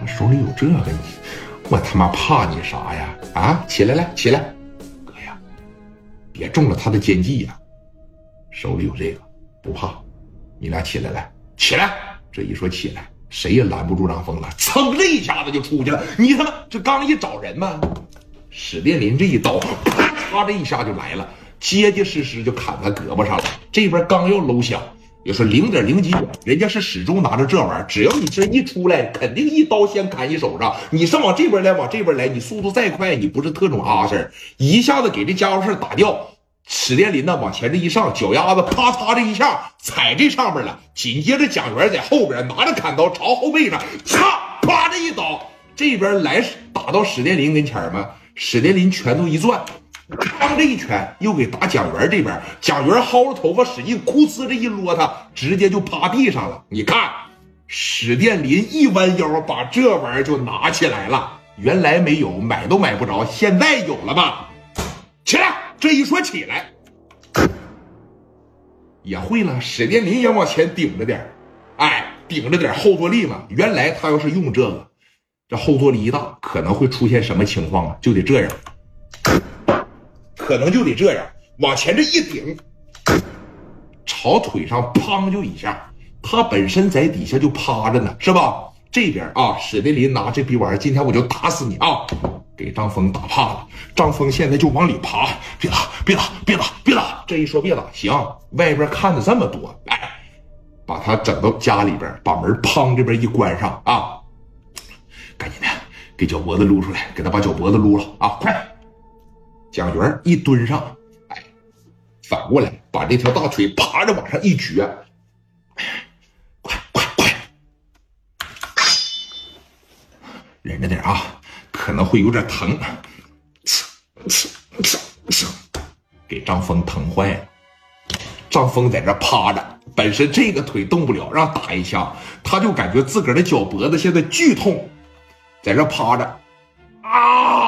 我手里有这个，你我他妈怕你啥呀？啊，起来来，起来，哥呀，别中了他的奸计呀！手里有这个，不怕，你俩起来来，起来！这一说起来，谁也拦不住张峰了，噌的一下子就出去了。你他妈这刚一找人嘛，史殿林这一刀，啪这一下就来了，结结实实就砍他胳膊上了。这边刚要搂响。也说零点零几秒，人家是始终拿着这玩意儿，只要你这一出来，肯定一刀先砍你手上。你是往这边来，往这边来，你速度再快，你不是特种阿 Sir，一下子给这家伙事打掉。史殿林呢，往前这一上，脚丫子啪嚓这一下踩这上面了。紧接着蒋元在后边拿着砍刀朝后背上嚓啪这一刀，这边来打到史殿林跟前嘛，史殿林拳头一转。刚这一拳又给打蒋元这边，蒋元薅着头发使劲，哭呲这一落，他直接就趴地上了。你看，史殿林一弯腰把这玩意儿就拿起来了。原来没有，买都买不着，现在有了吧？起来，这一说起来也会了。史殿林也往前顶着点哎，顶着点后坐力嘛。原来他要是用这个，这后坐力一大，可能会出现什么情况啊？就得这样。可能就得这样，往前这一顶，朝腿上砰就一下。他本身在底下就趴着呢，是吧？这边啊，史殿林拿这逼玩意儿，今天我就打死你啊！给张峰打怕了。张峰现在就往里爬，别打，别打，别打，别打！这一说别打，行。外边看着这么多，来，把他整到家里边，把门砰这边一关上啊！赶紧的，给脚脖子撸出来，给他把脚脖子撸了啊！快！蒋元一蹲上，哎，反过来把这条大腿爬着往上一撅，快快快，忍着点啊，可能会有点疼。给张峰疼坏了。张峰在这趴着，本身这个腿动不了，让打一枪，他就感觉自个儿的脚脖子现在剧痛，在这趴着，啊！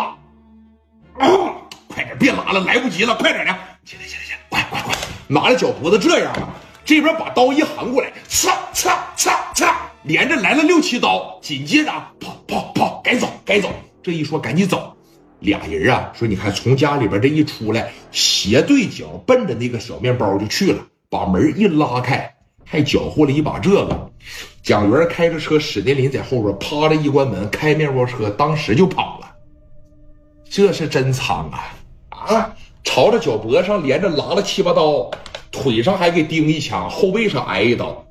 别拉了，来不及了，快点的！起来，起来，起来，快快快！拿着脚脖子这样啊，这边把刀一横过来，擦擦擦擦，连着来了六七刀，紧接着跑跑跑，该走该走。这一说赶紧走，俩人啊说，你看从家里边这一出来，斜对角奔着那个小面包就去了，把门一拉开，还缴获了一把这个。蒋元开着车，史殿林在后边趴着一关门，开面包车，当时就跑了。这是真仓啊！朝着脚脖上连着拉了七八刀，腿上还给钉一枪，后背上挨一刀。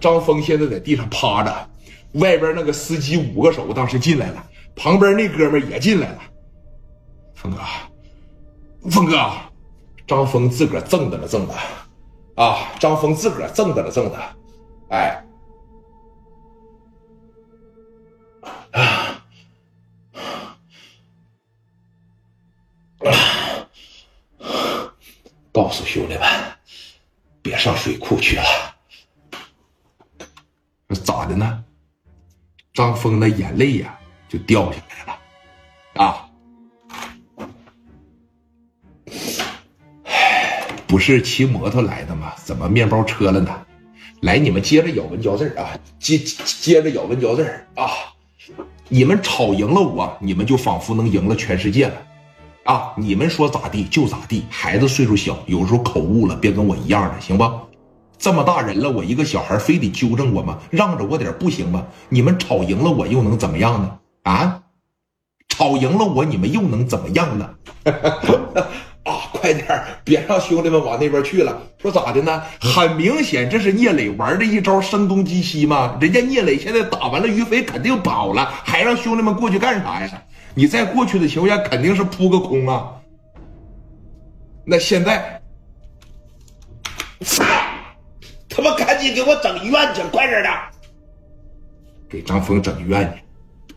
张峰现在在地上趴着，外边那个司机五个手当时进来了，旁边那哥们也进来了。峰哥，峰哥，张峰自个儿怔的了挣的，啊！张峰自个儿怔的了挣的，哎。告诉兄弟们，别上水库去了。咋的呢？张峰的眼泪呀就掉下来了。啊，不是骑摩托来的吗？怎么面包车了呢？来，你们接着咬文嚼字啊，接接着咬文嚼字啊！你们吵赢了我，你们就仿佛能赢了全世界了。啊！你们说咋地就咋地，孩子岁数小，有时候口误了，别跟我一样的，行吧？这么大人了，我一个小孩非得纠正我吗？让着我点不行吗？你们吵赢了我又能怎么样呢？啊！吵赢了我，你们又能怎么样呢？啊！快点别让兄弟们往那边去了。说咋的呢？很明显，这是聂磊玩的一招声东击西嘛。人家聂磊现在打完了于飞，肯定跑了，还让兄弟们过去干啥呀？你在过去的情况下肯定是扑个空啊，那现在，他妈赶紧给我整医院去，快点的，给张峰整医院去，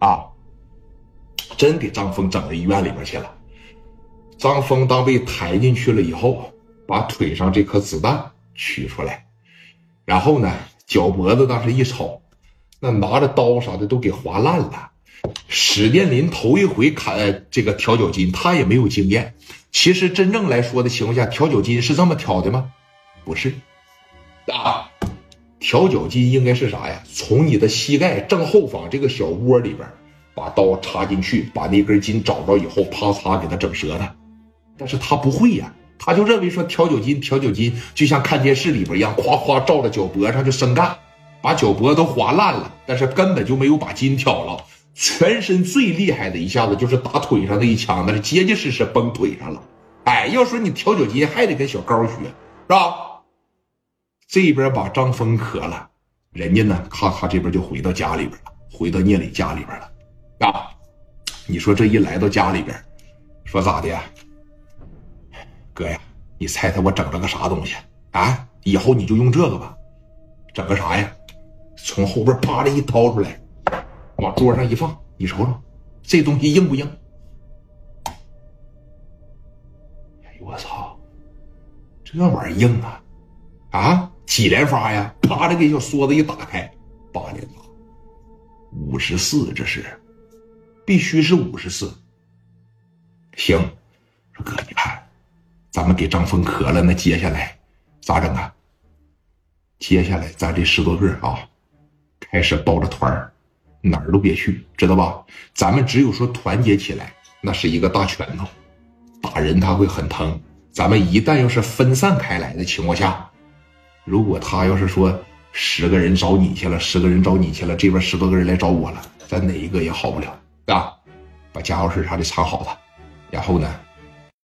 啊，真给张峰整到医院里边去了。张峰当被抬进去了以后，把腿上这颗子弹取出来，然后呢，脚脖子当时一瞅，那拿着刀啥的都给划烂了。史殿林头一回砍这个调脚筋，他也没有经验。其实真正来说的情况下，调脚筋是这么调的吗？不是，啊，调脚筋应该是啥呀？从你的膝盖正后方这个小窝里边，把刀插进去，把那根筋找着以后，啪嚓给他整折了。但是他不会呀，他就认为说调脚筋，调脚筋就像看电视里边一样，夸夸照着脚脖上就生干，把脚脖都划烂了。但是根本就没有把筋挑了。全身最厉害的一下子就是打腿上那一枪，那是结结实实崩腿上了。哎，要说你调脚筋还得跟小高学，是吧？这边把张峰磕了，人家呢，咔咔这边就回到家里边了，回到聂磊家里边了。啊，你说这一来到家里边，说咋的？哥呀，你猜猜我整了个啥东西啊？以后你就用这个吧。整个啥呀？从后边啪的一掏出来。往桌上一放，你瞅瞅，这东西硬不硬？哎呦我操，这玩意儿硬啊！啊，几连发呀？啪的给小梭子一打开，八连发，五十四，这是，必须是五十四。行，说哥，你看，咱们给张峰磕了，那接下来咋整啊？接下来咱这十多个啊，开始抱着团儿。哪儿都别去，知道吧？咱们只有说团结起来，那是一个大拳头，打人他会很疼。咱们一旦要是分散开来的情况下，如果他要是说十个人找你去了，十个人找你去了，这边十多个人来找我了，咱哪一个也好不了，啊？把家伙事啥的藏好了，然后呢，